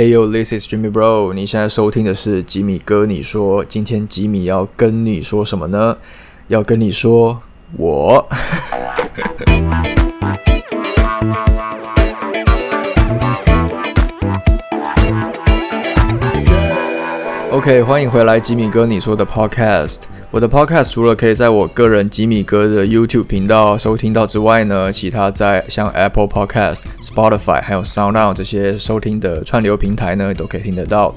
Hey yo，this is Jimmy Bro。你现在收听的是吉米哥。你说，今天吉米要跟你说什么呢？要跟你说我。OK，欢迎回来，吉米哥。你说的 Podcast。我的 Podcast 除了可以在我个人吉米哥的 YouTube 频道收听到之外呢，其他在像 Apple Podcast、Spotify 还有 SoundOut 这些收听的串流平台呢，都可以听得到。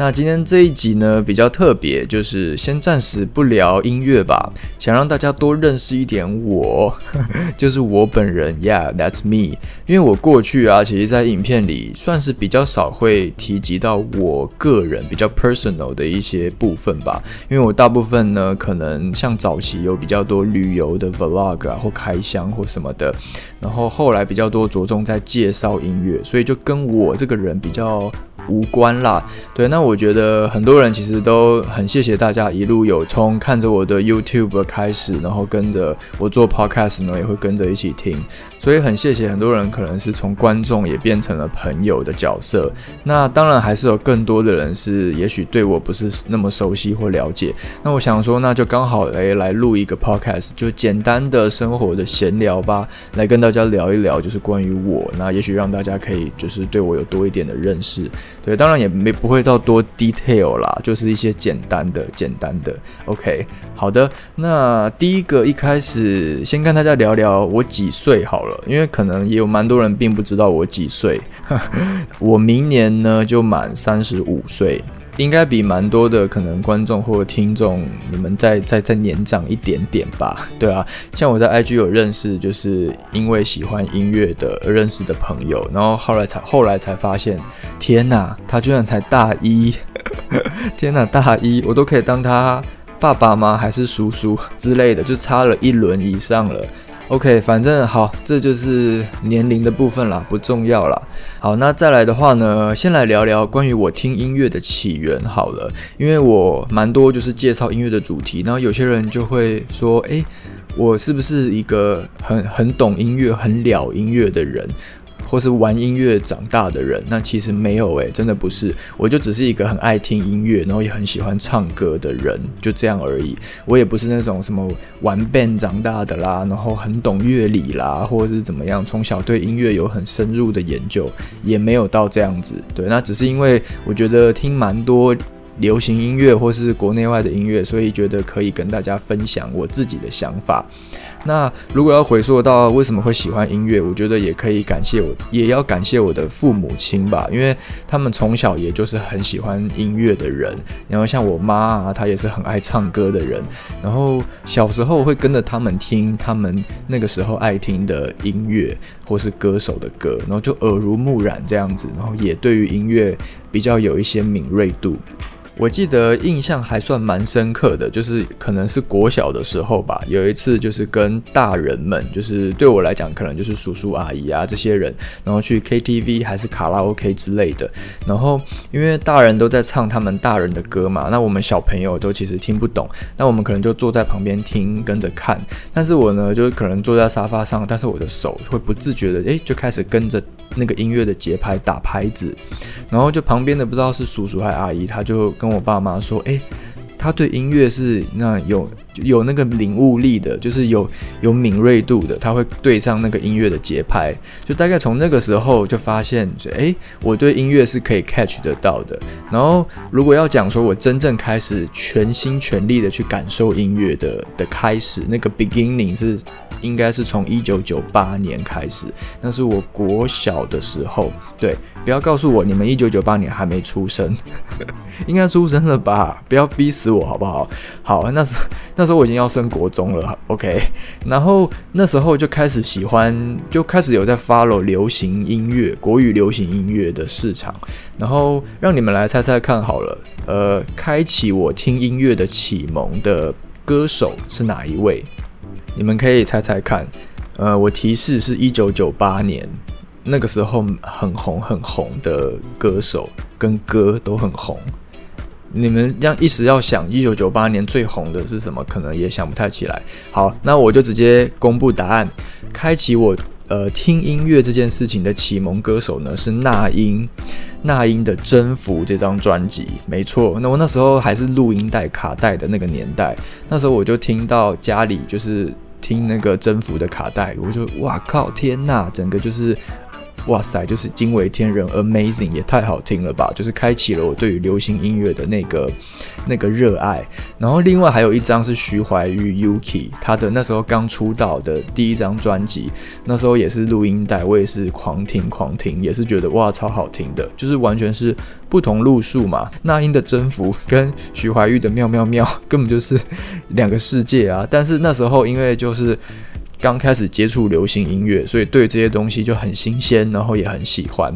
那今天这一集呢比较特别，就是先暂时不聊音乐吧，想让大家多认识一点我，就是我本人，Yeah，that's me。因为我过去啊，其实在影片里算是比较少会提及到我个人比较 personal 的一些部分吧，因为我大部分呢，可能像早期有比较多旅游的 vlog 啊，或开箱或什么的，然后后来比较多着重在介绍音乐，所以就跟我这个人比较。无关啦，对，那我觉得很多人其实都很谢谢大家一路有从看着我的 YouTube 开始，然后跟着我做 Podcast 呢，也会跟着一起听，所以很谢谢很多人可能是从观众也变成了朋友的角色。那当然还是有更多的人是也许对我不是那么熟悉或了解，那我想说那就刚好来来录一个 Podcast，就简单的生活的闲聊吧，来跟大家聊一聊，就是关于我，那也许让大家可以就是对我有多一点的认识。对，当然也没不会到多 detail 啦，就是一些简单的、简单的。OK，好的，那第一个一开始先跟大家聊聊我几岁好了，因为可能也有蛮多人并不知道我几岁。我明年呢就满三十五岁。应该比蛮多的可能观众或者听众，你们再再再年长一点点吧，对啊，像我在 IG 有认识，就是因为喜欢音乐的而认识的朋友，然后后来才后来才发现，天哪，他居然才大一，天哪，大一我都可以当他爸爸吗？还是叔叔之类的，就差了一轮以上了。OK，反正好，这就是年龄的部分啦，不重要啦。好，那再来的话呢，先来聊聊关于我听音乐的起源好了，因为我蛮多就是介绍音乐的主题，然后有些人就会说，诶，我是不是一个很很懂音乐、很了音乐的人？或是玩音乐长大的人，那其实没有诶，真的不是，我就只是一个很爱听音乐，然后也很喜欢唱歌的人，就这样而已。我也不是那种什么玩 band 长大的啦，然后很懂乐理啦，或者是怎么样，从小对音乐有很深入的研究，也没有到这样子。对，那只是因为我觉得听蛮多流行音乐或是国内外的音乐，所以觉得可以跟大家分享我自己的想法。那如果要回溯到为什么会喜欢音乐，我觉得也可以感谢我，也要感谢我的父母亲吧，因为他们从小也就是很喜欢音乐的人。然后像我妈啊，她也是很爱唱歌的人。然后小时候会跟着他们听他们那个时候爱听的音乐或是歌手的歌，然后就耳濡目染这样子，然后也对于音乐比较有一些敏锐度。我记得印象还算蛮深刻的，就是可能是国小的时候吧。有一次就是跟大人们，就是对我来讲可能就是叔叔阿姨啊这些人，然后去 KTV 还是卡拉 OK 之类的。然后因为大人都在唱他们大人的歌嘛，那我们小朋友都其实听不懂，那我们可能就坐在旁边听，跟着看。但是我呢，就可能坐在沙发上，但是我的手会不自觉的，诶，就开始跟着那个音乐的节拍打拍子。然后就旁边的不知道是叔叔还是阿姨，他就跟跟我爸妈说：“诶，他对音乐是那有有那个领悟力的，就是有有敏锐度的，他会对上那个音乐的节拍。就大概从那个时候就发现，诶，我对音乐是可以 catch 得到的。然后如果要讲说我真正开始全心全力的去感受音乐的的开始，那个 beginning 是。”应该是从一九九八年开始，那是我国小的时候。对，不要告诉我你们一九九八年还没出生，应该出生了吧？不要逼死我好不好？好，那时那时候我已经要升国中了。OK，然后那时候就开始喜欢，就开始有在 follow 流行音乐、国语流行音乐的市场。然后让你们来猜猜看好了，呃，开启我听音乐的启蒙的歌手是哪一位？你们可以猜猜看，呃，我提示是一九九八年，那个时候很红很红的歌手跟歌都很红。你们这样一时要想一九九八年最红的是什么，可能也想不太起来。好，那我就直接公布答案，开启我呃听音乐这件事情的启蒙歌手呢是那英，那英的《征服》这张专辑，没错。那我那时候还是录音带、卡带的那个年代，那时候我就听到家里就是听那个《征服》的卡带，我就哇靠，天呐，整个就是。哇塞，就是惊为天人，amazing，也太好听了吧！就是开启了我对于流行音乐的那个那个热爱。然后另外还有一张是徐怀钰 Yuki，他的那时候刚出道的第一张专辑，那时候也是录音带，我也是狂听狂听，也是觉得哇超好听的，就是完全是不同路数嘛。那英的征服跟徐怀钰的妙妙妙根本就是两个世界啊！但是那时候因为就是。刚开始接触流行音乐，所以对这些东西就很新鲜，然后也很喜欢，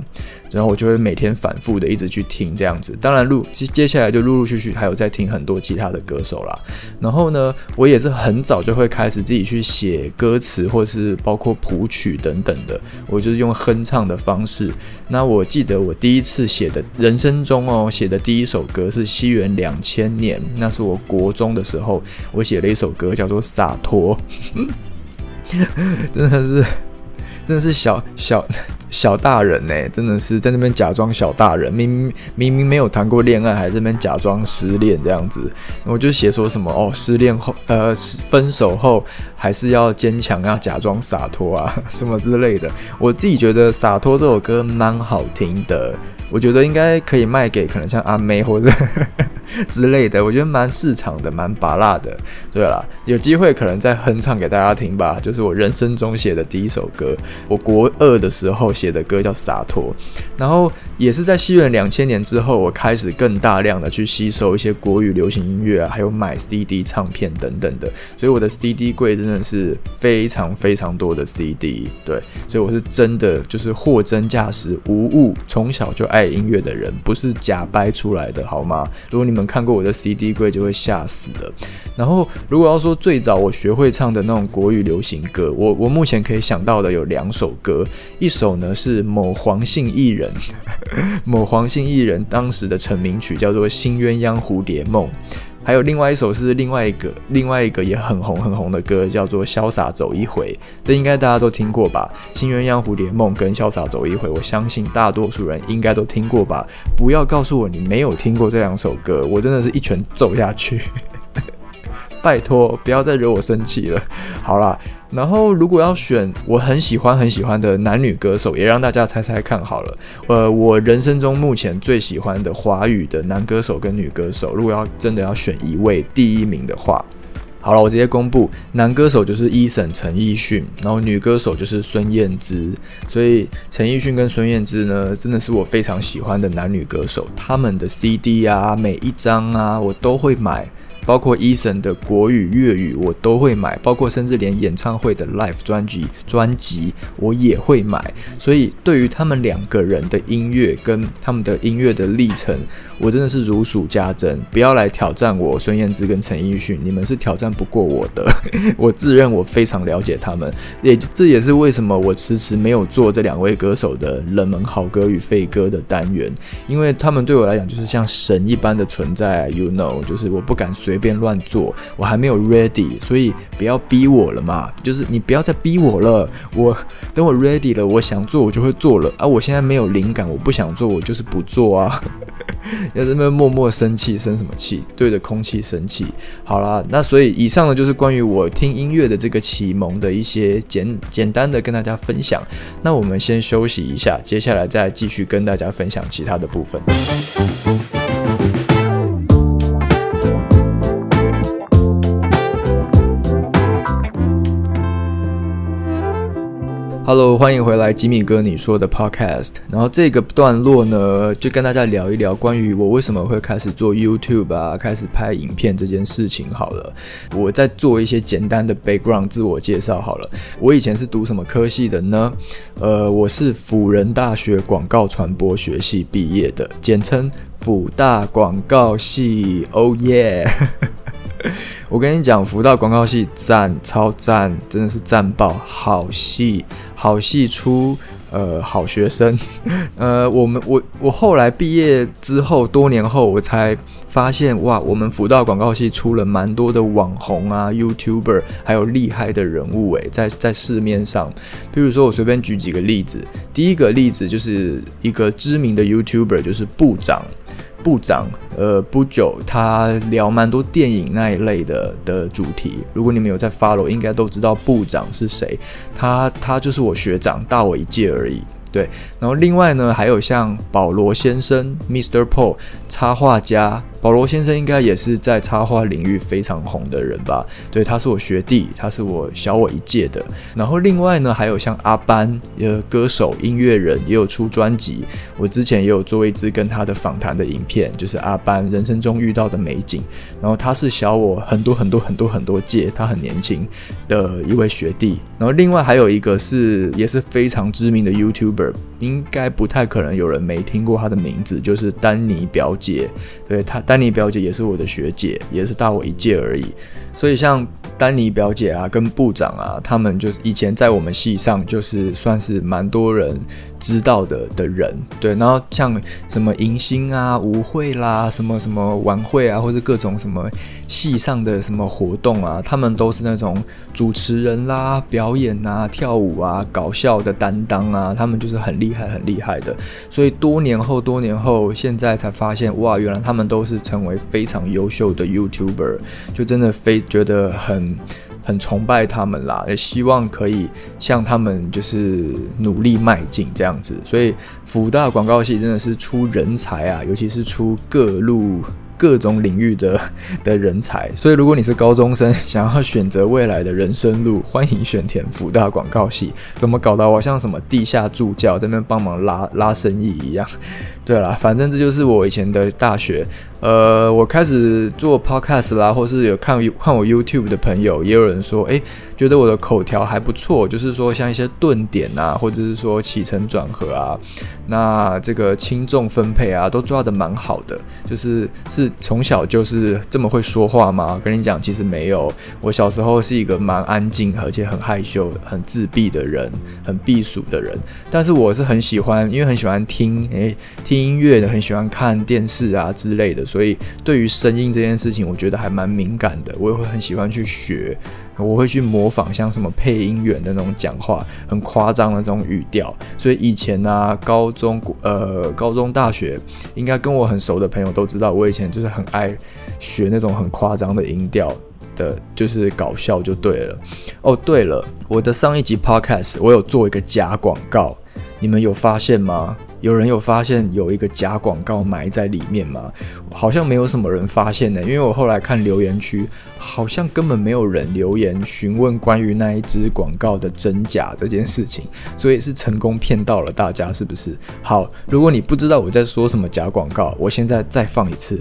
然后我就会每天反复的一直去听这样子。当然，陆接接下来就陆陆续续还有在听很多其他的歌手啦。然后呢，我也是很早就会开始自己去写歌词，或是包括谱曲等等的。我就是用哼唱的方式。那我记得我第一次写的人生中哦，写的第一首歌是西元两千年，那是我国中的时候，我写了一首歌叫做《洒脱》。真的是，真的是小小小大人呢，真的是在那边假装小大人，明明明明没有谈过恋爱，还在那边假装失恋这样子。我就写说什么哦，失恋后，呃，分手后还是要坚强，要假装洒脱啊，什么之类的。我自己觉得《洒脱》这首歌蛮好听的。我觉得应该可以卖给可能像阿妹或者 之类的，我觉得蛮市场的，蛮拔辣的。对了，有机会可能再哼唱给大家听吧。就是我人生中写的第一首歌，我国二的时候写的歌叫《洒脱》，然后也是在西元两千年之后，我开始更大量的去吸收一些国语流行音乐啊，还有买 CD 唱片等等的。所以我的 CD 柜真的是非常非常多的 CD。对，所以我是真的就是货真价实无误，从小就爱。爱音乐的人不是假掰出来的，好吗？如果你们看过我的 CD 柜，就会吓死了。然后，如果要说最早我学会唱的那种国语流行歌，我我目前可以想到的有两首歌，一首呢是某黄姓艺人，某黄姓艺人当时的成名曲叫做《新鸳鸯蝴蝶梦》。还有另外一首是另外一个另外一个也很红很红的歌，叫做《潇洒走一回》，这应该大家都听过吧？《新鸳鸯蝴蝶梦》跟《潇洒走一回》，我相信大多数人应该都听过吧？不要告诉我你没有听过这两首歌，我真的是一拳揍下去！拜托，不要再惹我生气了。好啦。然后，如果要选我很喜欢很喜欢的男女歌手，也让大家猜猜看好了。呃，我人生中目前最喜欢的华语的男歌手跟女歌手，如果要真的要选一位第一名的话，好了，我直接公布，男歌手就是一沈陈奕迅，然后女歌手就是孙燕姿。所以陈奕迅跟孙燕姿呢，真的是我非常喜欢的男女歌手，他们的 CD 啊，每一张啊，我都会买。包括 Eason 的国语、粤语我都会买，包括甚至连演唱会的 Live 专辑专辑我也会买。所以对于他们两个人的音乐跟他们的音乐的历程，我真的是如数家珍。不要来挑战我孙燕姿跟陈奕迅，你们是挑战不过我的。我自认我非常了解他们，也这也是为什么我迟迟没有做这两位歌手的冷门好歌与废歌的单元，因为他们对我来讲就是像神一般的存在。You know，就是我不敢随。随便乱做，我还没有 ready，所以不要逼我了嘛。就是你不要再逼我了，我 等我 ready 了，我想做我就会做了啊。我现在没有灵感，我不想做，我就是不做啊。要这么默默生气，生什么气？对着空气生气。好啦，那所以以上呢就是关于我听音乐的这个启蒙的一些简简单的跟大家分享。那我们先休息一下，接下来再继续跟大家分享其他的部分。Hello，欢迎回来，吉米哥你说的 Podcast。然后这个段落呢，就跟大家聊一聊关于我为什么会开始做 YouTube 啊，开始拍影片这件事情。好了，我在做一些简单的 background 自我介绍。好了，我以前是读什么科系的呢？呃，我是辅仁大学广告传播学系毕业的，简称辅大广告系。Oh yeah！我跟你讲，福大广告系赞超赞，真的是赞爆，好戏好戏出，呃好学生。呃，我们我我后来毕业之后，多年后我才发现，哇，我们辅大广告系出了蛮多的网红啊、YouTuber，还有厉害的人物诶，在在市面上。比如说，我随便举几个例子，第一个例子就是一个知名的 YouTuber，就是部长。部长，呃，不久他聊蛮多电影那一类的的主题。如果你们有在 follow，应该都知道部长是谁。他他就是我学长，大我一届而已。对，然后另外呢，还有像保罗先生，Mr. Paul，插画家。保罗先生应该也是在插画领域非常红的人吧？对，他是我学弟，他是我小我一届的。然后另外呢，还有像阿班，呃，歌手、音乐人，也有出专辑。我之前也有做一支跟他的访谈的影片，就是阿班人生中遇到的美景。然后他是小我很多很多很多很多届，他很年轻的一位学弟。然后另外还有一个是也是非常知名的 YouTuber，应该不太可能有人没听过他的名字，就是丹尼表姐。对他。丹尼表姐也是我的学姐，也是大我一届而已，所以像丹尼表姐啊，跟部长啊，他们就是以前在我们系上就是算是蛮多人知道的的人，对。然后像什么迎新啊、舞会啦、什么什么晚会啊，或者各种什么系上的什么活动啊，他们都是那种主持人啦、表演啊、跳舞啊、搞笑的担当啊，他们就是很厉害、很厉害的。所以多年后、多年后，现在才发现，哇，原来他们都是。成为非常优秀的 YouTuber，就真的非觉得很很崇拜他们啦，也希望可以向他们就是努力迈进这样子。所以福大广告系真的是出人才啊，尤其是出各路。各种领域的 的人才，所以如果你是高中生，想要选择未来的人生路，欢迎选填福大广告系。怎么搞的？我像什么地下助教在那边帮忙拉拉生意一样。对了，反正这就是我以前的大学。呃，我开始做 podcast 啦，或是有看看我 YouTube 的朋友，也有人说，诶，觉得我的口条还不错，就是说像一些顿点啊，或者是说起承转合啊，那这个轻重分配啊，都抓得蛮好的。就是是从小就是这么会说话吗？跟你讲，其实没有。我小时候是一个蛮安静，而且很害羞、很自闭的人，很避暑的人。但是我是很喜欢，因为很喜欢听，诶，听音乐的，很喜欢看电视啊之类的。所以对于声音这件事情，我觉得还蛮敏感的。我也会很喜欢去学，我会去模仿像什么配音员的那种讲话，很夸张的这种语调。所以以前呢，高中、呃，高中、大学，应该跟我很熟的朋友都知道，我以前就是很爱学那种很夸张的音调的，就是搞笑就对了。哦，对了，我的上一集 podcast 我有做一个假广告，你们有发现吗？有人有发现有一个假广告埋在里面吗？好像没有什么人发现呢，因为我后来看留言区，好像根本没有人留言询问关于那一支广告的真假这件事情，所以是成功骗到了大家，是不是？好，如果你不知道我在说什么假广告，我现在再放一次。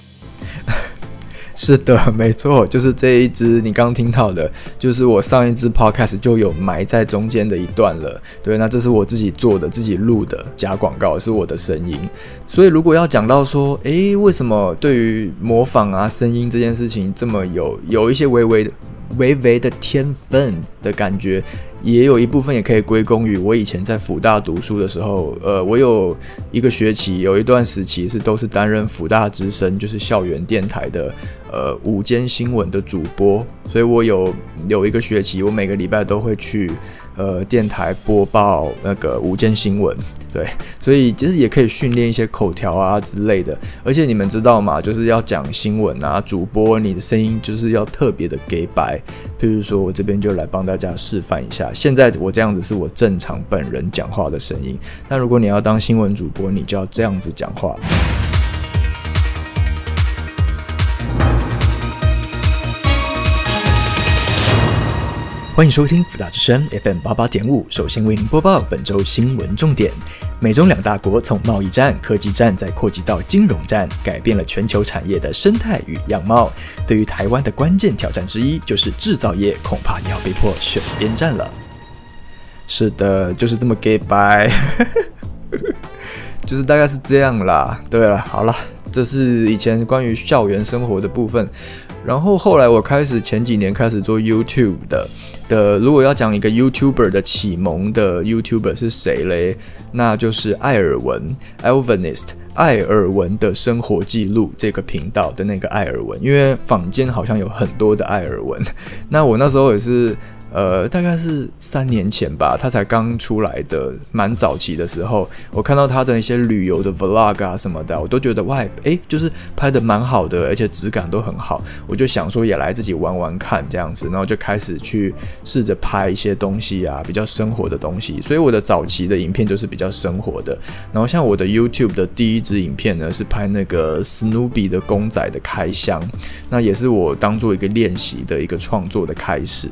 是的，没错，就是这一支你刚听到的，就是我上一支 podcast 就有埋在中间的一段了。对，那这是我自己做的、自己录的假广告，是我的声音。所以如果要讲到说，诶，为什么对于模仿啊声音这件事情这么有有一些微微的、微微的天分的感觉？也有一部分也可以归功于我以前在辅大读书的时候，呃，我有一个学期，有一段时期是都是担任辅大之声，就是校园电台的呃午间新闻的主播，所以我有有一个学期，我每个礼拜都会去。呃，电台播报那个午间新闻，对，所以其实也可以训练一些口条啊之类的。而且你们知道吗？就是要讲新闻啊，主播你的声音就是要特别的给白。譬如说，我这边就来帮大家示范一下。现在我这样子是我正常本人讲话的声音，但如果你要当新闻主播，你就要这样子讲话。欢迎收听福大之声 FM 八八点五。首先为您播报本周新闻重点：美中两大国从贸易战、科技战再扩及到金融战，改变了全球产业的生态与样貌。对于台湾的关键挑战之一，就是制造业，恐怕也要被迫选边站了。是的，就是这么 gay bye，就是大概是这样啦。对了，好了，这是以前关于校园生活的部分。然后后来我开始前几年开始做 YouTube 的的，如果要讲一个 YouTuber 的启蒙的 YouTuber 是谁嘞？那就是艾尔文 （Alvinist） 艾尔文的生活记录这个频道的那个艾尔文，因为坊间好像有很多的艾尔文。那我那时候也是。呃，大概是三年前吧，他才刚出来的，蛮早期的时候，我看到他的一些旅游的 vlog 啊什么的，我都觉得哇，哎，就是拍的蛮好的，而且质感都很好，我就想说也来自己玩玩看这样子，然后就开始去试着拍一些东西啊，比较生活的东西，所以我的早期的影片就是比较生活的，然后像我的 YouTube 的第一支影片呢，是拍那个 Snoopy 的公仔的开箱，那也是我当做一个练习的一个创作的开始。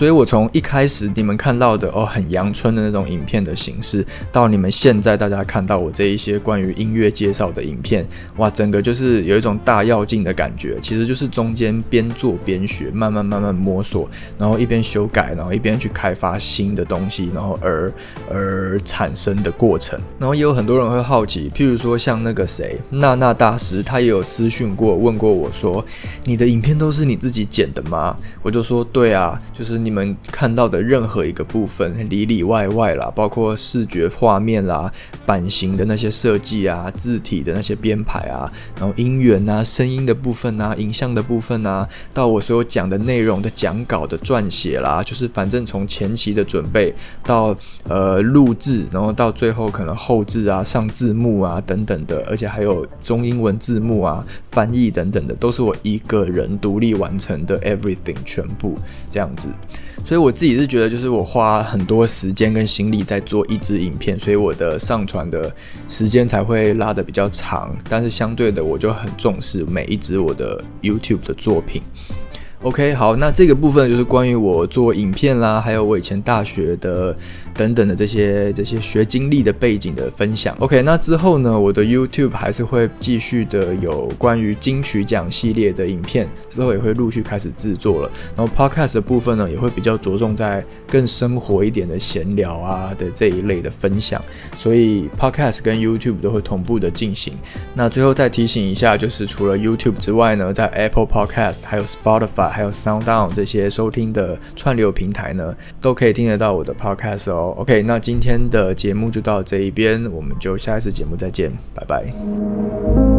所以，我从一开始你们看到的哦，很阳春的那种影片的形式，到你们现在大家看到我这一些关于音乐介绍的影片，哇，整个就是有一种大跃进的感觉。其实就是中间边做边学，慢慢慢慢摸索，然后一边修改，然后一边去开发新的东西，然后而而产生的过程。然后也有很多人会好奇，譬如说像那个谁，娜娜大师，他也有私讯过问过我说，你的影片都是你自己剪的吗？我就说对啊，就是你。你们看到的任何一个部分，里里外外啦，包括视觉画面啦、版型的那些设计啊、字体的那些编排啊，然后音源啊、声音的部分啊、影像的部分啊，到我所有讲的内容的讲稿的撰写啦，就是反正从前期的准备到呃录制，然后到最后可能后置啊、上字幕啊等等的，而且还有中英文字幕啊、翻译等等的，都是我一个人独立完成的 everything 全部这样子。所以我自己是觉得，就是我花很多时间跟心力在做一支影片，所以我的上传的时间才会拉得比较长。但是相对的，我就很重视每一支我的 YouTube 的作品。OK，好，那这个部分就是关于我做影片啦，还有我以前大学的等等的这些这些学经历的背景的分享。OK，那之后呢，我的 YouTube 还是会继续的有关于金曲奖系列的影片，之后也会陆续开始制作了。然后 Podcast 的部分呢，也会比较着重在更生活一点的闲聊啊的这一类的分享。所以 Podcast 跟 YouTube 都会同步的进行。那最后再提醒一下，就是除了 YouTube 之外呢，在 Apple Podcast 还有 Spotify。还有 SoundOn 这些收听的串流平台呢，都可以听得到我的 Podcast 哦。OK，那今天的节目就到这一边，我们就下一次节目再见，拜拜。